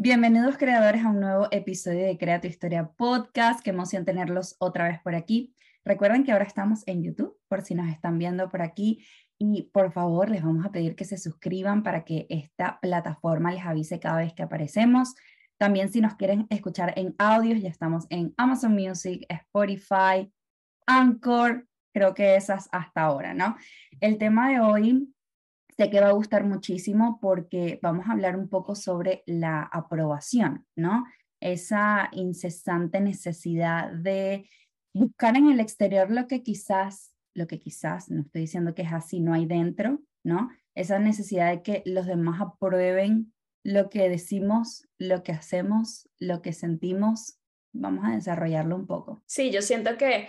Bienvenidos creadores a un nuevo episodio de Crea tu Historia Podcast. Qué emoción tenerlos otra vez por aquí. Recuerden que ahora estamos en YouTube, por si nos están viendo por aquí. Y por favor, les vamos a pedir que se suscriban para que esta plataforma les avise cada vez que aparecemos. También si nos quieren escuchar en audios, ya estamos en Amazon Music, Spotify, Anchor, creo que esas hasta ahora, ¿no? El tema de hoy sé que va a gustar muchísimo porque vamos a hablar un poco sobre la aprobación, ¿no? Esa incesante necesidad de buscar en el exterior lo que quizás, lo que quizás, no estoy diciendo que es así, no hay dentro, ¿no? Esa necesidad de que los demás aprueben lo que decimos, lo que hacemos, lo que sentimos. Vamos a desarrollarlo un poco. Sí, yo siento que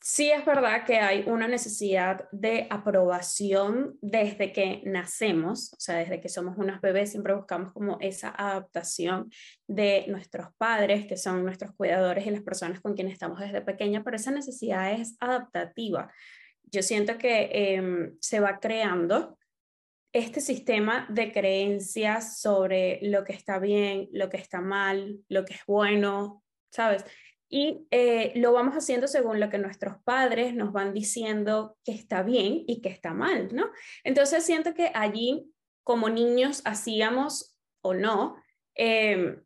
Sí es verdad que hay una necesidad de aprobación desde que nacemos, o sea, desde que somos unos bebés, siempre buscamos como esa adaptación de nuestros padres, que son nuestros cuidadores y las personas con quienes estamos desde pequeña, pero esa necesidad es adaptativa. Yo siento que em, se va creando este sistema de creencias sobre lo que está bien, lo que está mal, lo que es bueno, ¿sabes? Y eh, lo vamos haciendo según lo que nuestros padres nos van diciendo que está bien y que está mal, ¿no? Entonces siento que allí, como niños, hacíamos o no, em,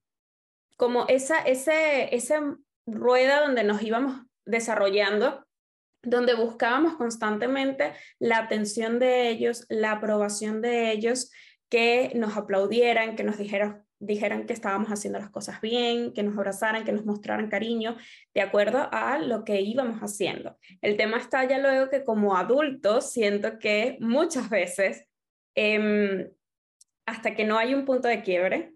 como esa, ese, esa rueda donde nos íbamos desarrollando, donde buscábamos constantemente la atención de ellos, la aprobación de ellos, que nos aplaudieran, que nos dijeran dijeran que estábamos haciendo las cosas bien, que nos abrazaran, que nos mostraran cariño, de acuerdo a lo que íbamos haciendo. El tema está ya luego que como adultos siento que muchas veces, em, hasta que no hay un punto de quiebre,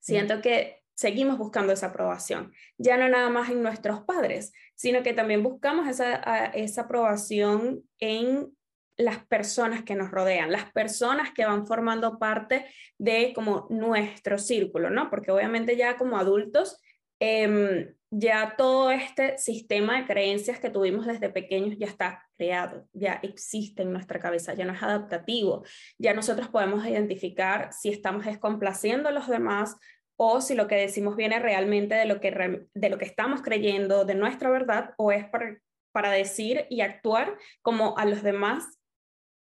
siento que seguimos buscando esa aprobación, ya no nada más en nuestros padres, sino que también buscamos esa, esa aprobación en las personas que nos rodean, las personas que van formando parte de como nuestro círculo, ¿no? Porque obviamente ya como adultos, em, ya todo este sistema de creencias que tuvimos desde pequeños ya está creado, ya existe en nuestra cabeza, ya no es adaptativo, ya nosotros podemos identificar si estamos descomplaciendo a los demás o si lo que decimos viene realmente de lo que, de lo que estamos creyendo, de nuestra verdad, o es para, para decir y actuar como a los demás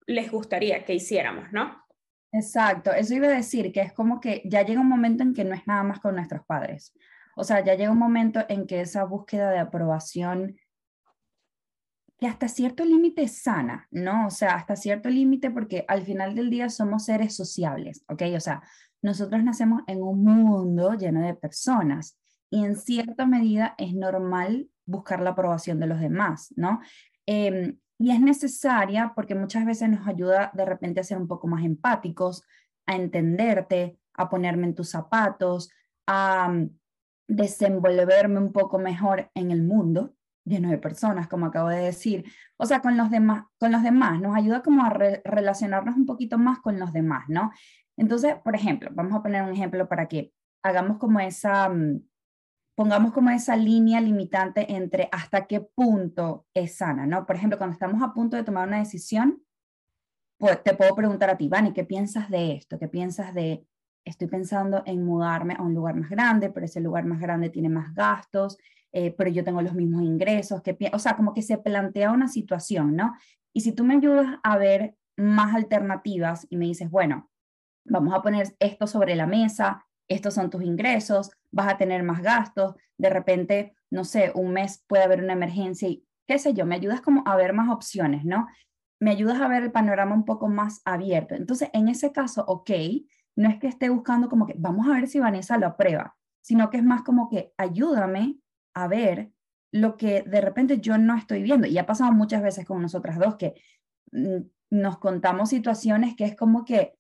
les gustaría que hiciéramos, ¿no? Exacto, eso iba a decir que es como que ya llega un momento en que no es nada más con nuestros padres. O sea, ya llega un momento en que esa búsqueda de aprobación, que hasta cierto límite es sana, ¿no? O sea, hasta cierto límite porque al final del día somos seres sociables, ¿ok? O sea, nosotros nacemos en un mundo lleno de personas y en cierta medida es normal buscar la aprobación de los demás, ¿no? Em, y es necesaria porque muchas veces nos ayuda de repente a ser un poco más empáticos, a entenderte, a ponerme en tus zapatos, a mm, desenvolverme un poco mejor en el mundo lleno de personas, como acabo de decir. O sea, con los demás, con los demás nos ayuda como a relacionarnos un poquito más con los demás, ¿no? Entonces, por ejemplo, vamos a poner un ejemplo para que hagamos como esa, mm, pongamos como esa línea limitante entre hasta qué punto es sana, ¿no? Por ejemplo, cuando estamos a punto de tomar una decisión, pues te puedo preguntar a ti, Vani, ¿qué piensas de esto? ¿Qué piensas de, estoy pensando en mudarme a un lugar más grande, pero ese lugar más grande tiene más gastos, eh, pero yo tengo los mismos ingresos, ¿qué o sea, como que se plantea una situación, ¿no? Y si tú me ayudas a ver más alternativas y me dices, bueno, vamos a poner esto sobre la mesa, estos son tus ingresos, vas a tener más gastos, de repente, no sé, un mes puede haber una emergencia y qué sé yo, me ayudas como a ver más opciones, ¿no? Me ayudas a ver el panorama un poco más abierto. Entonces, en ese caso, ok, no es que esté buscando como que vamos a ver si Vanessa lo aprueba, sino que es más como que ayúdame a ver lo que de repente yo no estoy viendo. Y ha pasado muchas veces con nosotras dos que mm, nos contamos situaciones que es como que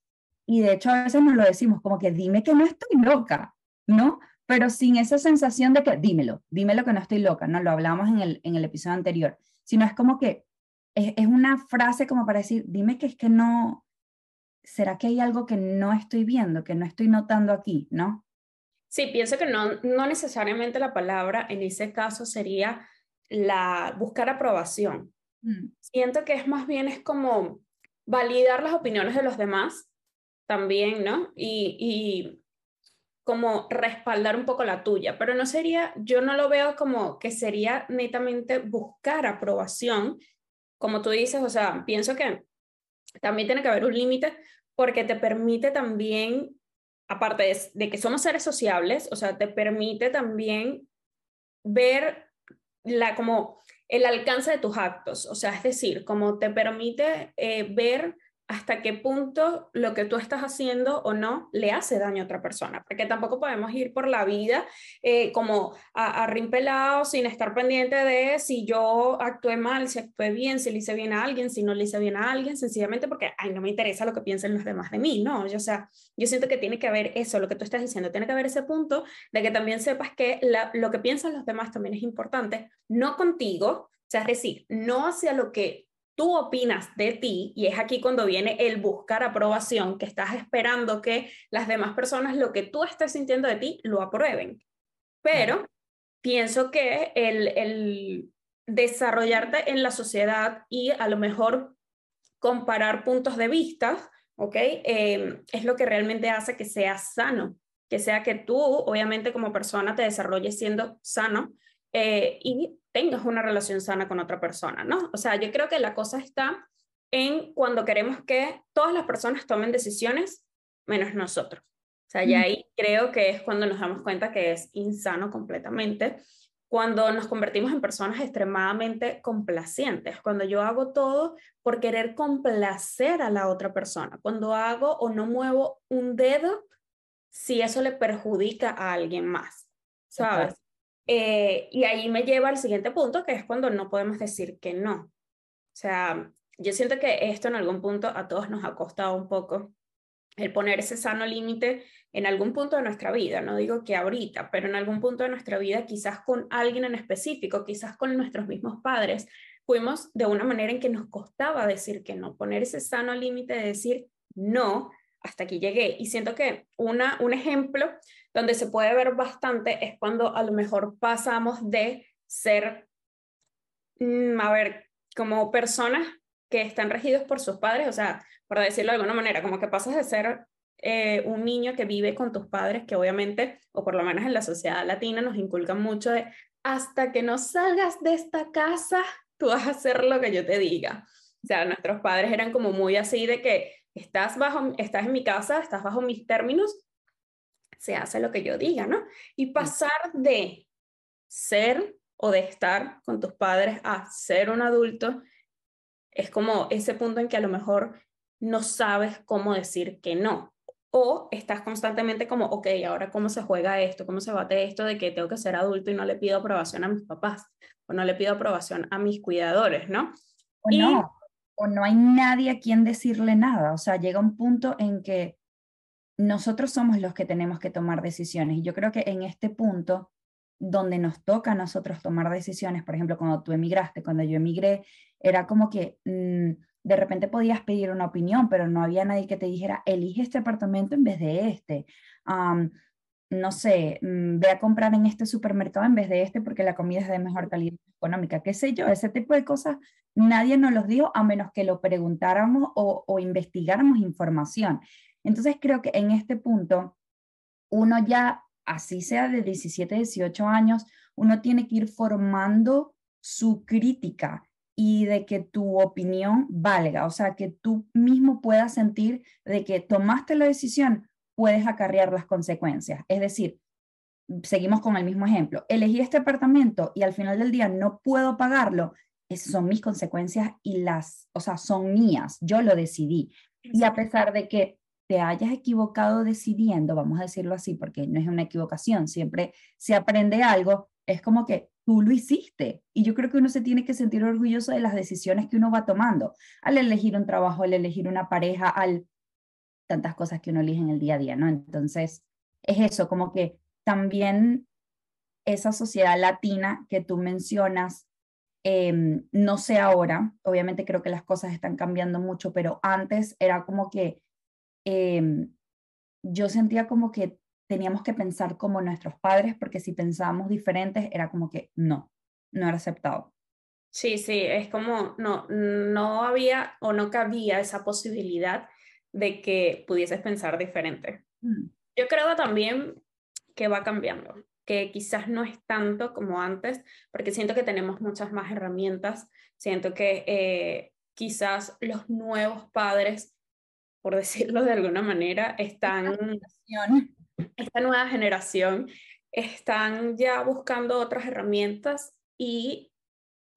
y de hecho a veces nos lo decimos como que dime que no estoy loca, ¿no? Pero sin esa sensación de que dímelo, dímelo que no estoy loca, ¿no? Lo hablamos en el, en el episodio anterior, sino es como que es, es una frase como para decir, dime que es que no, ¿será que hay algo que no estoy viendo, que no estoy notando aquí, ¿no? Sí, pienso que no, no necesariamente la palabra en ese caso sería la buscar aprobación. Mm. Siento que es más bien es como validar las opiniones de los demás también, ¿no? Y, como respaldar un poco la tuya, pero no sería, yo no lo veo como que sería netamente buscar aprobación, como tú dices, o sea, pienso que también tiene que haber un límite porque te permite también, aparte de, que somos seres sociables, o sea, te permite también ver la, como el alcance de tus actos, o sea, es decir, como te permite eh, ver hasta qué punto lo que tú estás haciendo o no le hace daño a otra persona, porque tampoco podemos ir por la vida eh, como a, a rimpelado sin estar pendiente de si yo actué mal, si actué bien, si le hice bien a alguien, si no le hice bien a alguien, sencillamente porque, ay, no me interesa lo que piensen los demás de mí, no, yo, o sea, yo siento que tiene que haber eso, lo que tú estás diciendo, tiene que haber ese punto de que también sepas que lo que piensan los demás también es importante, no contigo, o sea, es decir, no hacia lo que tú opinas de ti, y es aquí cuando viene el buscar aprobación, que estás esperando que las demás personas lo que tú estés sintiendo de ti lo aprueben. Pero pienso que el, el desarrollarte en la sociedad y a lo mejor comparar puntos de vista, ¿ok? Em, es lo que realmente hace que sea sano, que sea que tú, obviamente como persona, te desarrolles siendo sano eh, y tengas una relación sana con otra persona, ¿no? O sea, yo creo que la cosa está en cuando queremos que todas las personas tomen decisiones menos nosotros. O sea, ya ahí creo que es cuando nos damos cuenta que es insano completamente, cuando nos convertimos en personas extremadamente complacientes, cuando yo hago todo por querer complacer a la otra persona, cuando hago o no muevo un dedo si eso le perjudica a alguien más, ¿sabes? Eh, y ahí me lleva al siguiente punto, que es cuando no podemos decir que no. O sea, yo siento que esto en algún punto a todos nos ha costado un poco el poner ese sano límite en algún punto de nuestra vida, no digo que ahorita, pero en algún punto de nuestra vida, quizás con alguien en específico, quizás con nuestros mismos padres, fuimos de una manera en que nos costaba decir que no, poner ese sano límite de decir no, hasta aquí llegué. Y siento que una, un ejemplo donde se puede ver bastante es cuando a lo mejor pasamos de ser, mm, a ver, como personas que están regidos por sus padres, o sea, por decirlo de alguna manera, como que pasas de ser eh, un niño que vive con tus padres, que obviamente, o por lo menos en la sociedad latina, nos inculcan mucho de hasta que no salgas de esta casa, tú vas a hacer lo que yo te diga. O sea, nuestros padres eran como muy así de que estás, bajo, estás en mi casa, estás bajo mis términos, se hace lo que yo diga, ¿no? Y pasar de ser o de estar con tus padres a ser un adulto es como ese punto en que a lo mejor no sabes cómo decir que no. O estás constantemente como, ok, ahora cómo se juega esto, cómo se bate esto de que tengo que ser adulto y no le pido aprobación a mis papás o no le pido aprobación a mis cuidadores, ¿no? O no, o no hay nadie a quien decirle nada. O sea, llega un punto en que nosotros somos los que tenemos que tomar decisiones. Y yo creo que en este punto, donde nos toca a nosotros tomar decisiones, por ejemplo, cuando tú emigraste, cuando yo emigré, era como que mm, de repente podías pedir una opinión, pero no había nadie que te dijera, elige este apartamento en vez de este. no sé, mm, ve a comprar en este supermercado en vez de este porque la comida es de mejor calidad económica, qué sé yo, ese tipo de cosas nadie nos los dio a menos que lo preguntáramos o, o investigáramos información. Entonces creo que en este punto uno ya, así sea de 17, 18 años, uno tiene que ir formando su crítica y de que tu opinión valga, o sea, que tú mismo puedas sentir de que tomaste la decisión, puedes acarrear las consecuencias. Es decir, seguimos con el mismo ejemplo, elegí este apartamento y al final del día no puedo pagarlo, esas son mis consecuencias y las, o sea, son mías, yo lo decidí. Y a pesar de que te hayas equivocado decidiendo, vamos a decirlo así, porque no es una equivocación, siempre se aprende algo, es como que tú lo hiciste. Y yo creo que uno se tiene que sentir orgulloso de las decisiones que uno va tomando, al elegir un trabajo, al elegir una pareja, al tantas cosas que uno elige en el día a día, ¿no? Entonces, es eso, como que también esa sociedad latina que tú mencionas, em, no sé ahora, obviamente creo que las cosas están cambiando mucho, pero antes era como que Em, yo sentía como que teníamos que pensar como nuestros padres, porque si pensábamos diferentes era como que no, no era aceptado. Sí, sí, es como no, no había o no cabía esa posibilidad de que pudieses pensar diferente. Mm. Yo creo también que va cambiando, que quizás no es tanto como antes, porque siento que tenemos muchas más herramientas, siento que eh, quizás los nuevos padres, por decirlo de alguna manera, están, esta nueva generación, están ya buscando otras herramientas y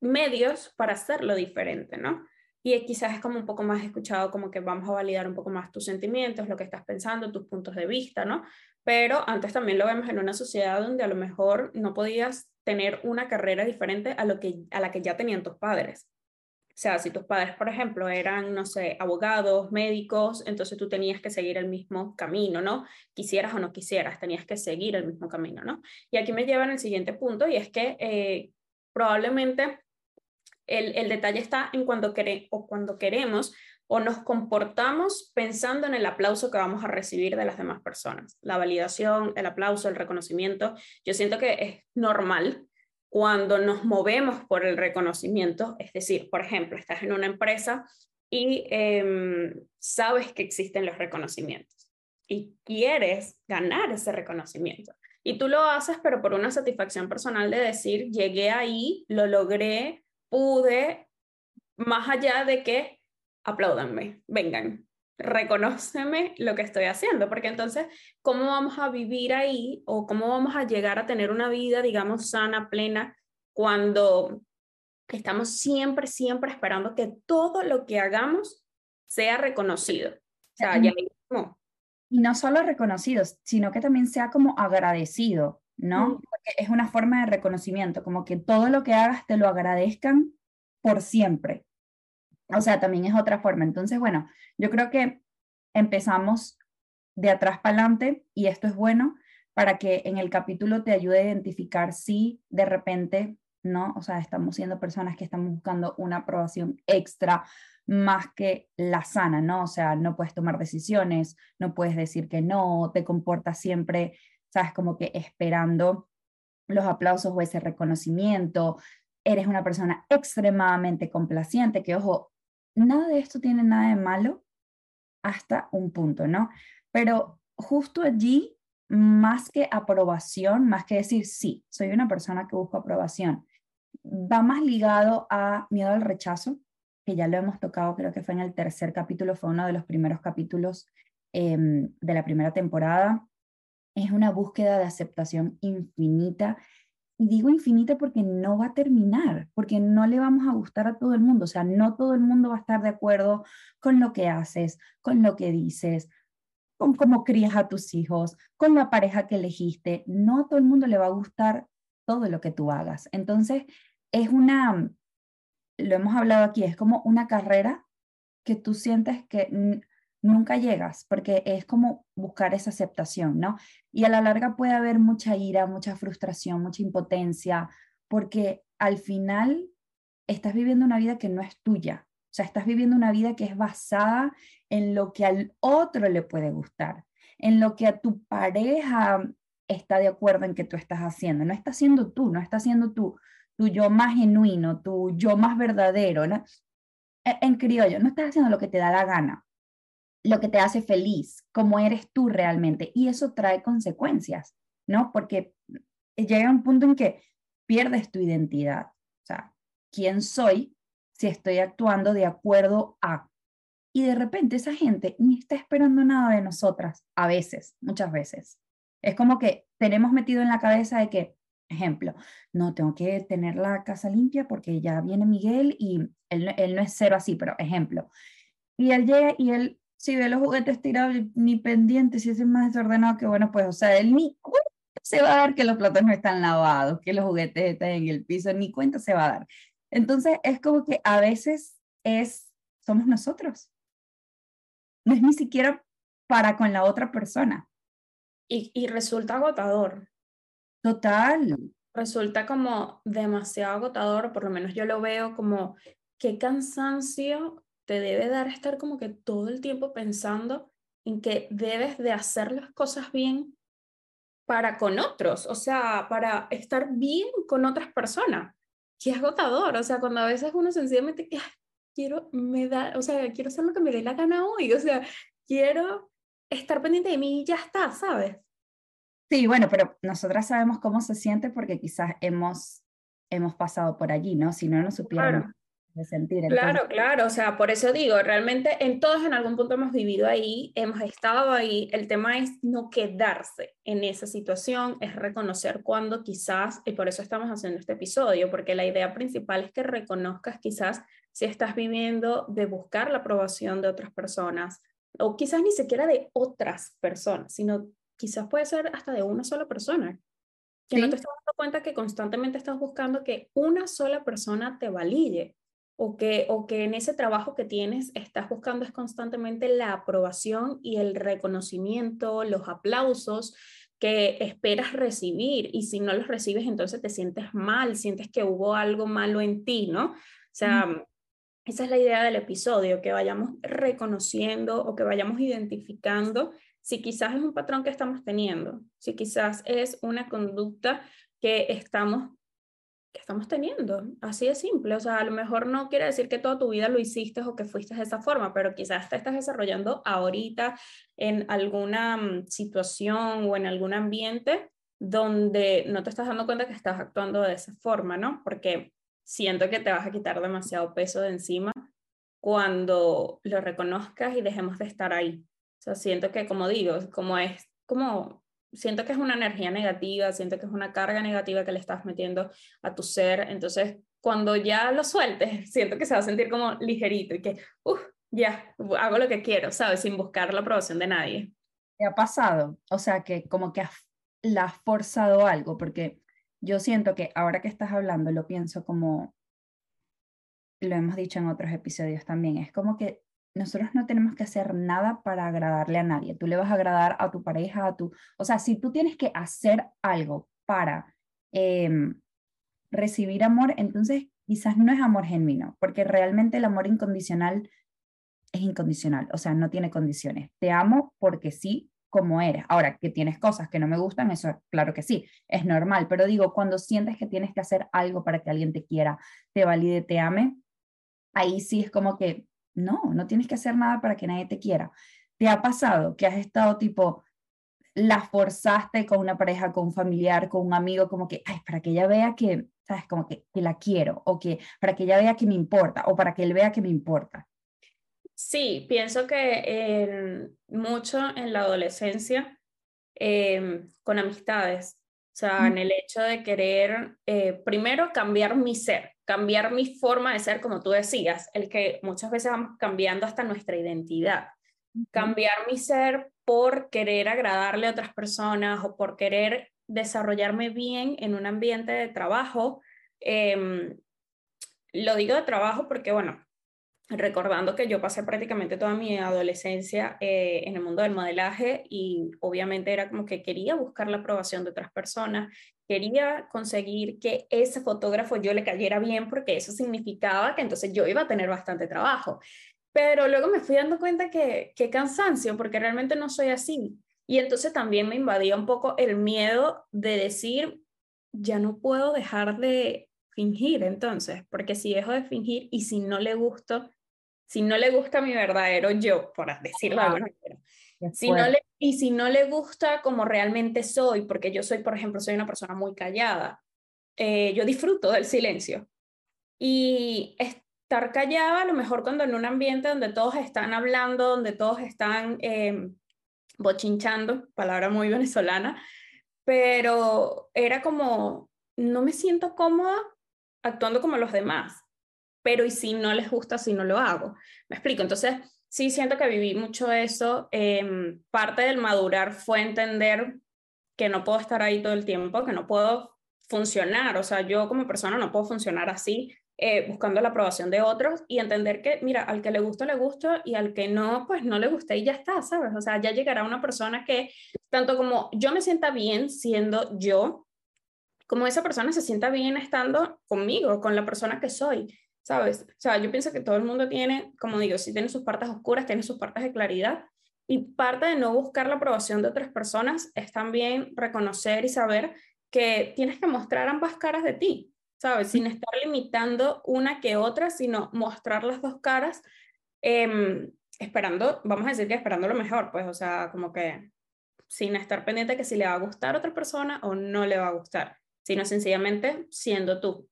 medios para hacerlo diferente, ¿no? Y quizás es como un poco más escuchado, como que vamos a validar un poco más tus sentimientos, lo que estás pensando, tus puntos de vista, ¿no? Pero antes también lo vemos en una sociedad donde a lo mejor no podías tener una carrera diferente a, lo que, a la que ya tenían tus padres. O sea, si tus padres, por ejemplo, eran, no sé, abogados, médicos, entonces tú tenías que seguir el mismo camino, ¿no? Quisieras o no quisieras, tenías que seguir el mismo camino, ¿no? Y aquí me llevan al siguiente punto y es que eh, probablemente el, detalle está en cuando, o cuando queremos o nos comportamos pensando en el aplauso que vamos a recibir de las demás personas. La validación, el aplauso, el reconocimiento. Yo siento que es normal cuando nos movemos por el reconocimiento, es decir, por ejemplo, estás en una empresa y em, sabes que existen los reconocimientos y quieres ganar ese reconocimiento. Y tú lo haces, pero por una satisfacción personal de decir, llegué ahí, lo logré, pude, más allá de que apláudanme, vengan, reconóceme lo que estoy haciendo, porque entonces, ¿cómo vamos a vivir ahí o cómo vamos a llegar a tener una vida, digamos, sana, plena, cuando estamos siempre, siempre esperando que todo lo que hagamos sea reconocido? O sea, ya Y no solo reconocido, sino que también sea como agradecido. ¿no? Porque es una forma de reconocimiento, como que todo lo que hagas te lo agradezcan por siempre. O sea, también es otra forma. Entonces, bueno, yo creo que empezamos de atrás para adelante y esto es bueno para que en el capítulo te ayude a identificar si de repente, ¿no? O sea, estamos siendo personas que estamos buscando una aprobación extra más que la sana, ¿no? O sea, no puedes tomar decisiones, no puedes decir que no, te comportas siempre ¿sabes? Como que esperando los aplausos o ese reconocimiento, eres una persona extremadamente complaciente, que ojo, nada de esto tiene nada de malo hasta un punto, ¿no? Pero justo allí, más que aprobación, más que decir, sí, soy una persona que busca aprobación, va más ligado a miedo al rechazo, que ya lo hemos tocado, creo que fue en el tercer capítulo, fue uno de los primeros capítulos em, de la primera temporada, es una búsqueda de aceptación infinita. Y digo infinita porque no va a terminar, porque no le vamos a gustar a todo el mundo. O sea, no todo el mundo va a estar de acuerdo con lo que haces, con lo que dices, con cómo crías a tus hijos, con la pareja que elegiste. No a todo el mundo le va a gustar todo lo que tú hagas. Entonces, es una, lo hemos hablado aquí, es como una carrera que tú sientes que nunca llegas, porque es como buscar esa aceptación, ¿no? Y a la larga puede haber mucha ira, mucha frustración, mucha impotencia, porque al final estás viviendo una vida que no es tuya. O sea, estás viviendo una vida que es basada en lo que al otro le puede gustar, en lo que a tu pareja está de acuerdo en que tú estás haciendo. No estás siendo tú, no estás siendo tú, tu yo más genuino, tu yo más verdadero. ¿no? E, en criollo, no estás haciendo lo que te da la gana lo que te hace feliz, cómo eres tú realmente. Y eso trae consecuencias, ¿no? Porque llega un punto en que pierdes tu identidad. O sea, ¿quién soy si estoy actuando de acuerdo a? Y de repente esa gente ni está esperando nada de nosotras, a veces, muchas veces. Es como que tenemos metido en la cabeza de que, ejemplo, no tengo que tener la casa limpia porque ya viene Miguel y él, él no es cero así, pero ejemplo. Y él llega y él si ve los juguetes tirados ni pendientes, si es más desordenado que bueno, pues, o sea, él ni cuenta se va a dar que los platos no están lavados, que los juguetes están en el piso, ni cuenta se va a dar. Entonces, es como que a veces es, somos nosotros. No es ni siquiera para con la otra persona. Y, y resulta agotador. Total. Resulta como demasiado agotador, por lo menos yo lo veo como qué cansancio te debe dar estar como que todo el tiempo pensando en que debes de hacer las cosas bien para con otros, o sea, para estar bien con otras personas. Que es agotador, o sea, cuando a veces uno sencillamente quiero me da, o sea, quiero hacer lo que me dé la gana hoy, o sea, quiero estar pendiente de mí y ya está, ¿sabes? Sí, bueno, pero nosotras sabemos cómo se siente porque quizás hemos, hemos pasado por allí, ¿no? Si no, no supiéramos de sentir. Claro, claro, o sea, por eso digo, realmente en todos en algún punto hemos vivido ahí, hemos estado ahí, el tema es no quedarse en esa situación, es reconocer cuando quizás, y por eso estamos haciendo este episodio, porque la idea principal es que reconozcas quizás si estás viviendo de buscar la aprobación de otras personas, o quizás ni siquiera de otras personas, sino quizás puede ser hasta de una sola persona, que no te estás dando cuenta que constantemente estás buscando que una sola persona te valide o que, o que en ese trabajo que tienes estás buscando es constantemente la aprobación y el reconocimiento, los aplausos que esperas recibir y si no los recibes entonces te sientes mal, sientes que hubo algo malo en ti, ¿no? O sea, esa es la idea del episodio, que vayamos reconociendo o que vayamos identificando si quizás es un patrón que estamos teniendo, si quizás es una conducta que estamos que estamos teniendo, así de simple, o sea, a lo mejor no quiere decir que toda tu vida lo hiciste o que fuiste de esa forma, pero quizás te estás desarrollando ahorita en alguna mm, situación o en algún ambiente donde no te estás dando cuenta que estás actuando de esa forma, ¿no? Porque siento que te vas a quitar demasiado peso de encima cuando lo reconozcas y dejemos de estar ahí. O sea, siento que, como digo, como es, como, siento que es una energía negativa, siento que es una carga negativa que le estás metiendo a tu ser. Entonces, cuando ya lo sueltes, siento que se va a sentir como ligerito y que, uff, ya, hago lo que quiero, ¿sabes? Sin buscar la aprobación de nadie. ¿Qué ha pasado? O sea, que como que la has forzado algo, porque yo siento que ahora que estás hablando, lo pienso como, lo hemos dicho en otros episodios también, es como que nosotros no tenemos que hacer nada para agradarle a nadie. Tú le vas a agradar a tu pareja, a tu... O sea, si tú tienes que hacer algo para em, recibir amor, entonces quizás no es amor genuino, porque realmente el amor incondicional es incondicional, o sea, no tiene condiciones. Te amo porque sí, como eres. Ahora, que tienes cosas que no me gustan, eso claro que sí, es normal, pero digo, cuando sientes que tienes que hacer algo para que alguien te quiera, te valide, te ame, ahí sí es como que no, no tienes que hacer nada para que nadie te quiera. ¿Te ha pasado que has estado tipo, la forzaste con una pareja, con un familiar, con un amigo, como que, ay, para que ella vea que, sabes, como que, que la quiero, o que para que ella vea que me importa, o para que él vea que me importa? Sí, pienso que mucho en la adolescencia, em, con amistades, o sea, en el hecho de querer, eh, primero, cambiar mi ser, cambiar mi forma de ser, como tú decías, el que muchas veces vamos cambiando hasta nuestra identidad. Cambiar mi ser por querer agradarle a otras personas o por querer desarrollarme bien en un ambiente de trabajo. Em, lo digo de trabajo porque, bueno, recordando que yo pasé prácticamente toda mi adolescencia eh, en el mundo del modelaje y obviamente era como que quería buscar la aprobación de otras personas, quería conseguir que ese fotógrafo yo le cayera bien porque eso significaba que entonces yo iba a tener bastante trabajo. Pero luego me fui dando cuenta que qué cansancio, porque realmente no soy así. Y entonces también me invadía un poco el miedo de decir, ya no puedo dejar de fingir entonces, porque si dejo de fingir y si no le gusto, si no le gusta mi verdadero yo, por decirlo de alguna manera, si no le, y si no le gusta como realmente soy, porque yo soy, por ejemplo, soy una persona muy callada, eh, yo disfruto del silencio. Y estar callada, a lo mejor cuando en un ambiente donde todos están hablando, donde todos están em, bochinchando, palabra muy venezolana, pero era como, no me siento cómoda actuando como los demás pero y si no les gusta, si no lo hago. Me explico. Entonces, sí siento que viví mucho eso. Em, parte del madurar fue entender que no puedo estar ahí todo el tiempo, que no puedo funcionar. O sea, yo como persona no puedo funcionar así, eh, buscando la aprobación de otros y entender que, mira, al que le gusta, le gusta y al que no, pues no le gusta y ya está, ¿sabes? O sea, ya llegará una persona que, tanto como yo me sienta bien siendo yo, como esa persona se sienta bien estando conmigo, con la persona que soy. ¿Sabes? O sea, yo pienso que todo el mundo tiene, como digo, si tiene sus partes oscuras, tiene sus partes de claridad. Y parte de no buscar la aprobación de otras personas es también reconocer y saber que tienes que mostrar ambas caras de ti, ¿sabes? Sin estar limitando una que otra, sino mostrar las dos caras, em, esperando, vamos a decir que esperando lo mejor, pues, o sea, como que sin estar pendiente de que si le va a gustar a otra persona o no le va a gustar, sino sencillamente siendo tú.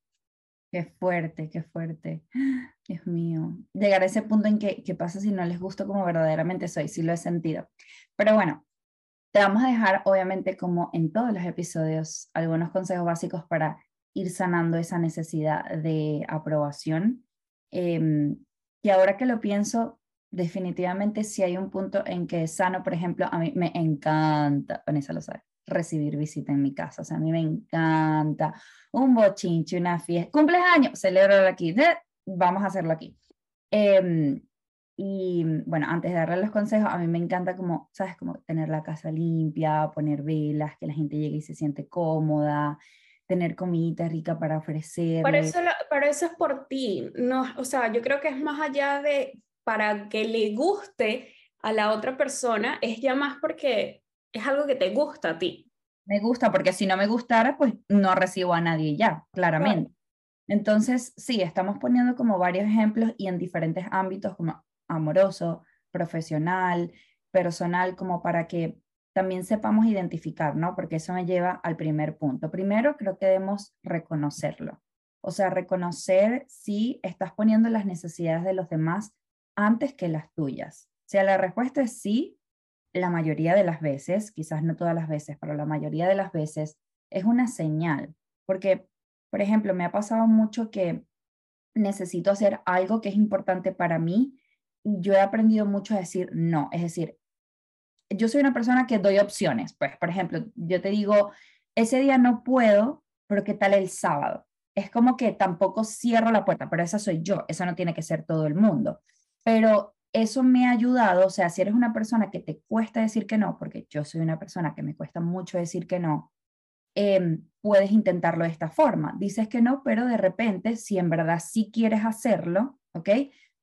Qué fuerte, qué fuerte. Dios mío. Llegar a ese punto en que, ¿qué pasa si no les gusto como verdaderamente soy? Sí lo he sentido. Pero bueno, te vamos a dejar, obviamente, como en todos los episodios, algunos consejos básicos para ir sanando esa necesidad de aprobación. Eh, y ahora que lo pienso, definitivamente si hay un punto en que sano, por ejemplo, a mí me encanta, Vanessa lo sabe, recibir visita en mi casa. O sea, a mí me encanta un bochinche, una fiesta, cumpleaños, celebrar aquí, vamos a hacerlo aquí. Em, y bueno, antes de darle los consejos, a mí me encanta como, ¿sabes? Como tener la casa limpia, poner velas, que la gente llegue y se siente cómoda, tener comida rica para ofrecer. Pero eso, pero eso es por ti, no, o sea, yo creo que es más allá de para que le guste a la otra persona, es ya más porque es algo que te gusta a ti. Me gusta, porque si no me gustara, pues no recibo a nadie ya, claramente. Entonces, sí, estamos poniendo como varios ejemplos y en diferentes ámbitos, como amoroso, profesional, personal, como para que también sepamos identificar, ¿no? Porque eso me lleva al primer punto. Primero, creo que debemos reconocerlo. O sea, reconocer si estás poniendo las necesidades de los demás antes que las tuyas. O sea, la respuesta es sí, la mayoría de las veces, quizás no todas las veces, pero la mayoría de las veces es una señal. Porque, por ejemplo, me ha pasado mucho que necesito hacer algo que es importante para mí yo he aprendido mucho a decir no. Es decir, yo soy una persona que doy opciones. Pues, por ejemplo, yo te digo, ese día no puedo, pero ¿qué tal el sábado? Es como que tampoco cierro la puerta, pero esa soy yo, eso no tiene que ser todo el mundo. Pero eso me ha ayudado, o sea, si eres una persona que te cuesta decir que no, porque yo soy una persona que me cuesta mucho decir que no, em, puedes intentarlo de esta forma. Dices que no, pero de repente, si en verdad sí quieres hacerlo, ¿ok?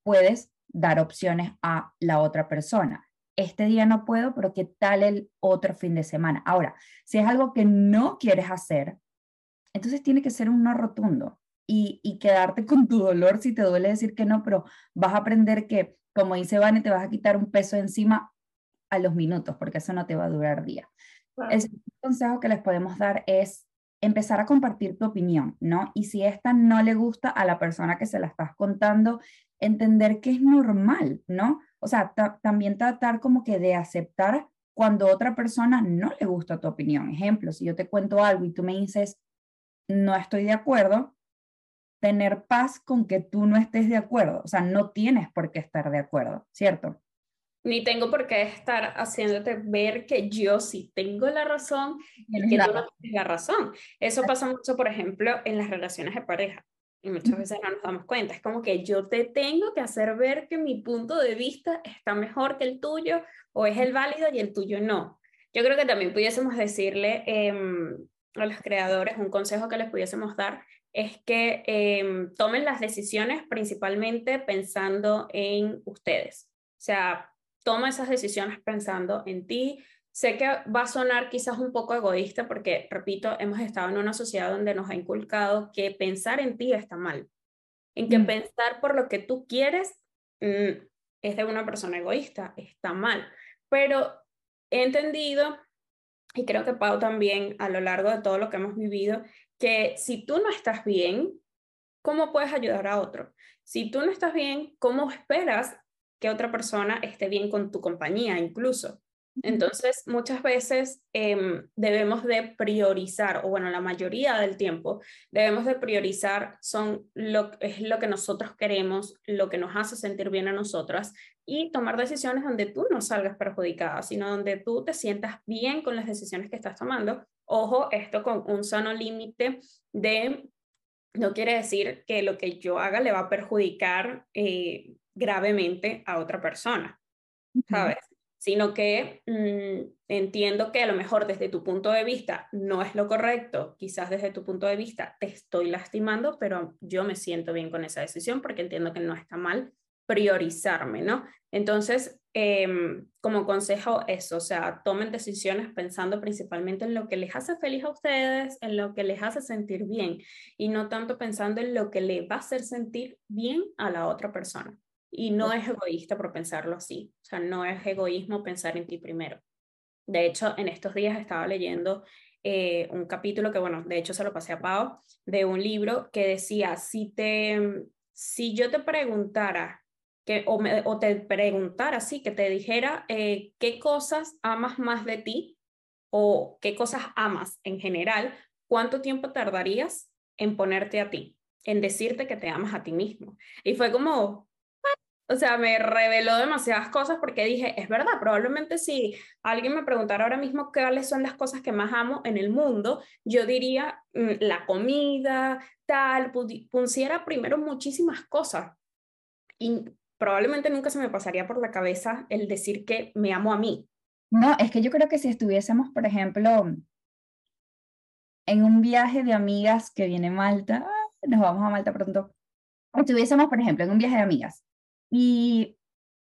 Puedes dar opciones a la otra persona. Este día no puedo, pero ¿qué tal el otro fin de semana? Ahora, si es algo que no quieres hacer, entonces tiene que ser un no rotundo y, y quedarte con tu dolor si te duele decir que no, pero vas a aprender que, como dice Vane, te vas a quitar un peso encima a los minutos, porque eso no te va a durar día. El consejo que les podemos dar es empezar a compartir tu opinión, ¿no? Y si esta no le gusta a la persona que se la estás contando, entender que es normal, ¿no? O sea, también tratar como que de aceptar cuando otra persona no le gusta tu opinión. Ejemplo, si yo te cuento algo y tú me dices, no estoy de acuerdo, tener paz con que tú no estés de acuerdo. O sea, no tienes por qué estar de acuerdo, ¿cierto? Ni tengo por qué estar haciéndote ver que yo sí tengo la razón y que tú no tienes la razón. Eso pasa mucho, por ejemplo, en las relaciones de pareja y muchas veces no nos damos cuenta. Es como que yo te tengo que hacer ver que mi punto de vista está mejor que el tuyo o es el válido y el tuyo no. Yo creo que también pudiésemos decirle em, a los creadores, un consejo que les pudiésemos dar es que em, tomen las decisiones principalmente pensando en ustedes. O sea, toma esas decisiones pensando en ti, Sé que va a sonar quizás un poco egoísta porque, repito, hemos estado en una sociedad donde nos ha inculcado que pensar en ti está mal, en que mm. pensar por lo que tú quieres mm, es de una persona egoísta, está mal. Pero he entendido, y creo que Pau también a lo largo de todo lo que hemos vivido, que si tú no estás bien, ¿cómo puedes ayudar a otro? Si tú no estás bien, ¿cómo esperas que otra persona esté bien con tu compañía incluso? Entonces, muchas veces em, debemos de priorizar, o bueno, la mayoría del tiempo debemos de priorizar son lo, es lo que nosotros queremos, lo que nos hace sentir bien a nosotras y tomar decisiones donde tú no salgas perjudicada, sino donde tú te sientas bien con las decisiones que estás tomando. Ojo, esto con un sano límite de, no quiere decir que lo que yo haga le va a perjudicar eh, gravemente a otra persona, ¿sabes? sino que mm, entiendo que a lo mejor desde tu punto de vista no es lo correcto, quizás desde tu punto de vista te estoy lastimando, pero yo me siento bien con esa decisión porque entiendo que no está mal priorizarme, ¿no? Entonces, em, como consejo eso, o sea, tomen decisiones pensando principalmente en lo que les hace feliz a ustedes, en lo que les hace sentir bien y no tanto pensando en lo que le va a hacer sentir bien a la otra persona. Y no es egoísta por pensarlo así. O sea, no es egoísmo pensar en ti primero. De hecho, en estos días estaba leyendo eh, un capítulo que, bueno, de hecho se lo pasé a Pau, de un libro que decía, si, te, si yo te preguntara, que, o, o te preguntara, sí, que te dijera eh, qué cosas amas más de ti o qué cosas amas en general, ¿cuánto tiempo tardarías en ponerte a ti, en decirte que te amas a ti mismo? Y fue como, o sea, me reveló demasiadas cosas porque dije, es verdad, probablemente si alguien me preguntara ahora mismo cuáles son las cosas que más amo en el mundo, yo diría mm, la comida, tal, pusiera primero muchísimas cosas. Y probablemente nunca se me pasaría por la cabeza el decir que me amo a mí. No, es que yo creo que si estuviésemos, por ejemplo, en un viaje de amigas que viene Malta, nos vamos a Malta pronto, estuviésemos, por ejemplo, en un viaje de amigas y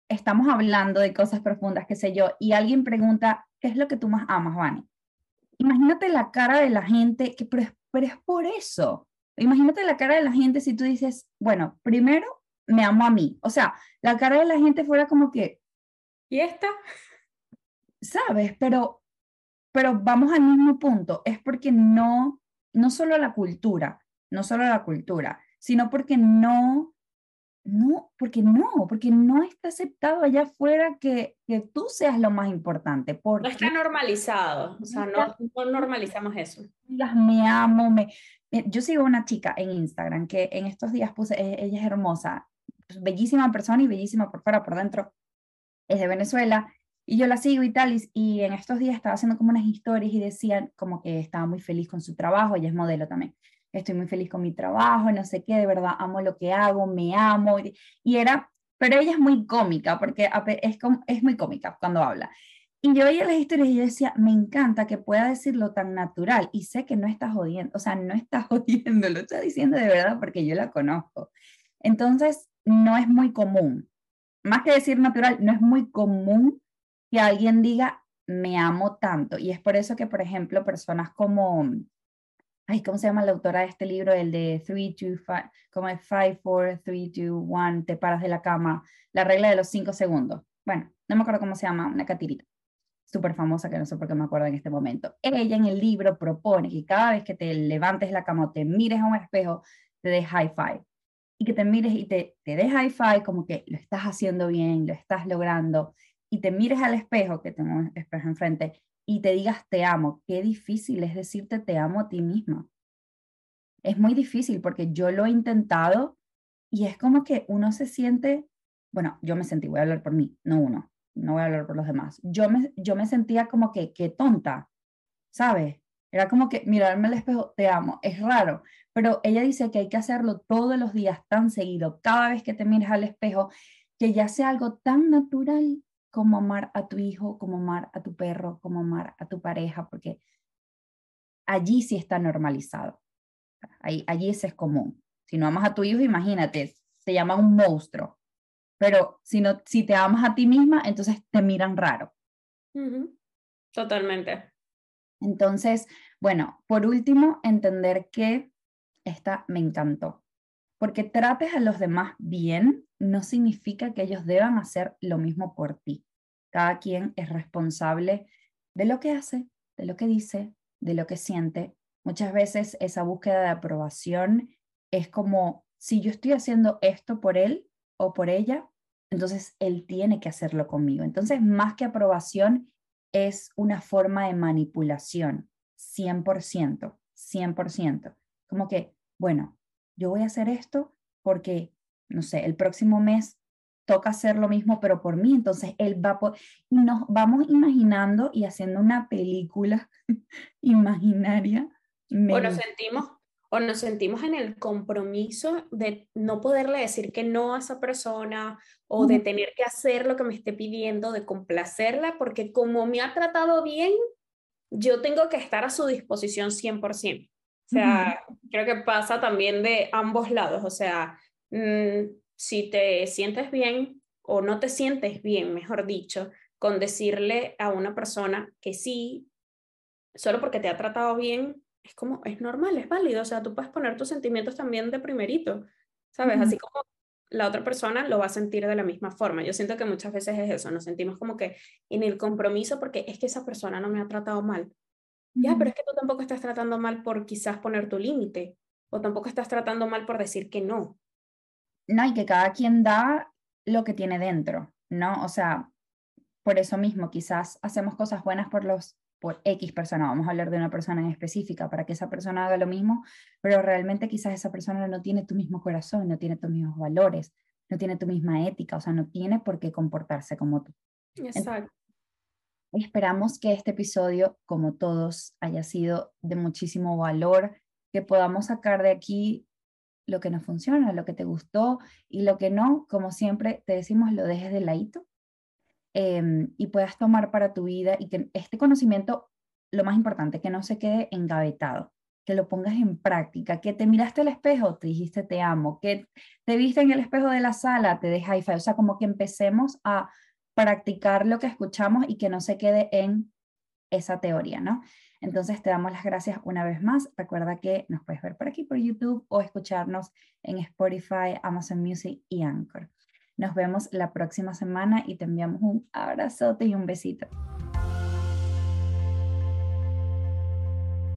estamos hablando de cosas profundas, qué sé yo, y alguien pregunta, ¿qué es lo que tú más amas, Vani? Imagínate la cara de la gente, que, pero, es, por eso. Imagínate la cara de la gente si tú dices, bueno, primero me amo a mí. O sea, la cara de la gente fuera como que... ¿Y esta? ¿Sabes? Pero, pero vamos al mismo punto. Es porque no, no solo la cultura, no solo la cultura, sino porque no no, porque no, porque no está aceptado allá afuera que, que tú seas lo más importante. Porque no está normalizado, o sea, no, no normalizamos eso. Me amo, me, yo sigo una chica en Instagram que en estos días puse, e, ella es hermosa, bellísima persona y bellísima por fuera, por dentro, es de Venezuela, y yo la sigo y tal, y, en estos días estaba haciendo como unas historias y decían como que estaba muy feliz con su trabajo, ella es modelo también estoy muy feliz con mi trabajo, no sé qué, de verdad amo lo que hago, me amo. Y era, pero ella es muy cómica, porque es, es muy cómica cuando habla. Y yo veía las historias y yo decía, me encanta que pueda decirlo tan natural y sé que no está jodiendo, o sea, no está jodiendo, lo está diciendo de verdad porque yo la conozco. Entonces, no es muy común. Más que decir natural, no es muy común que alguien diga, me amo tanto. Y es por eso que, por ejemplo, personas como ay, ¿cómo se llama la autora de este libro? El de 3, 2, 5, como es 5, 4, 3, 2, 1, te paras de la cama, la regla de los 5 segundos. Bueno, no me acuerdo cómo se llama, una catirita súper famosa que no sé por qué me acuerdo en este momento. Ella en el libro propone que cada vez que te levantes la cama o te mires a un espejo, te des high five. Y que te mires y te, te des high five como que lo estás haciendo bien, lo estás logrando. Y te mires al espejo, que tengo un espejo enfrente, y te digas te amo. Qué difícil es decirte te amo a ti misma. Es muy difícil porque yo lo he intentado y es como que uno se siente, bueno, yo me sentí, voy a hablar por mí, no uno, no voy a hablar por los demás. Yo me, yo me sentía como que, qué tonta, ¿sabes? Era como que mirarme al espejo, te amo, es raro, pero ella dice que hay que hacerlo todos los días tan seguido, cada vez que te mires al espejo, que ya sea algo tan natural como amar a tu hijo, como amar a tu perro, como amar a tu pareja, porque allí sí está normalizado. Ahí, allí ese es común. Si no amas a tu hijo, imagínate, se llama un monstruo. Pero si, no, si te amas a ti misma, entonces te miran raro. Totalmente. Entonces, bueno, por último, entender que esta me encantó. Porque trates a los demás bien no significa que ellos deban hacer lo mismo por ti. Cada quien es responsable de lo que hace, de lo que dice, de lo que siente. Muchas veces esa búsqueda de aprobación es como, si yo estoy haciendo esto por él o por ella, entonces él tiene que hacerlo conmigo. Entonces, más que aprobación, es una forma de manipulación, 100%, 100%. Como que, bueno, yo voy a hacer esto porque, no sé, el próximo mes toca hacer lo mismo, pero por mí, entonces él va por... Nos vamos imaginando y haciendo una película imaginaria. O nos sentimos o nos sentimos en el compromiso de no poderle decir que no a esa persona o de tener que hacer lo que me esté pidiendo, de complacerla, porque como me ha tratado bien, yo tengo que estar a su disposición 100%. O sea, creo que pasa también de ambos lados. O sea, mm, si te sientes bien o no te sientes bien, mejor dicho, con decirle a una persona que sí, solo porque te ha tratado bien, es como, es normal, es válido. O sea, tú puedes poner tus sentimientos también de primerito, ¿sabes? Así como la otra persona lo va a sentir de la misma forma. Yo siento que muchas veces es eso, nos sentimos como que en el compromiso porque es que esa persona no me ha tratado mal. Ya, pero es que tú tampoco estás tratando mal por quizás poner tu límite o tampoco estás tratando mal por decir que no. No, y que cada quien da lo que tiene dentro, ¿no? O sea, por eso mismo, quizás hacemos cosas buenas por los por X persona, vamos a hablar de una persona en específica, para que esa persona haga lo mismo, pero realmente quizás esa persona no tiene tu mismo corazón, no tiene tus mismos valores, no tiene tu misma ética, o sea, no tiene por qué comportarse como tú. Exacto. esperamos que este episodio, como todos, haya sido de muchísimo valor, que podamos sacar de aquí lo que nos funciona, lo que te gustó y lo que no, como siempre te decimos, lo dejes de ladito Em, y puedas tomar para tu vida y que este conocimiento, lo más importante, que no se quede engavetado, que lo pongas en práctica, que te miraste al espejo, te dijiste te amo, que te viste en el espejo de la sala, te deja high o sea, como que empecemos a practicar lo que escuchamos y que no se quede en esa teoría, ¿no? Entonces te damos las gracias una vez más. Recuerda que nos puedes ver por aquí por YouTube o escucharnos en Spotify, Amazon Music y Anchor. Nos vemos la próxima semana y te enviamos un abrazote y un besito.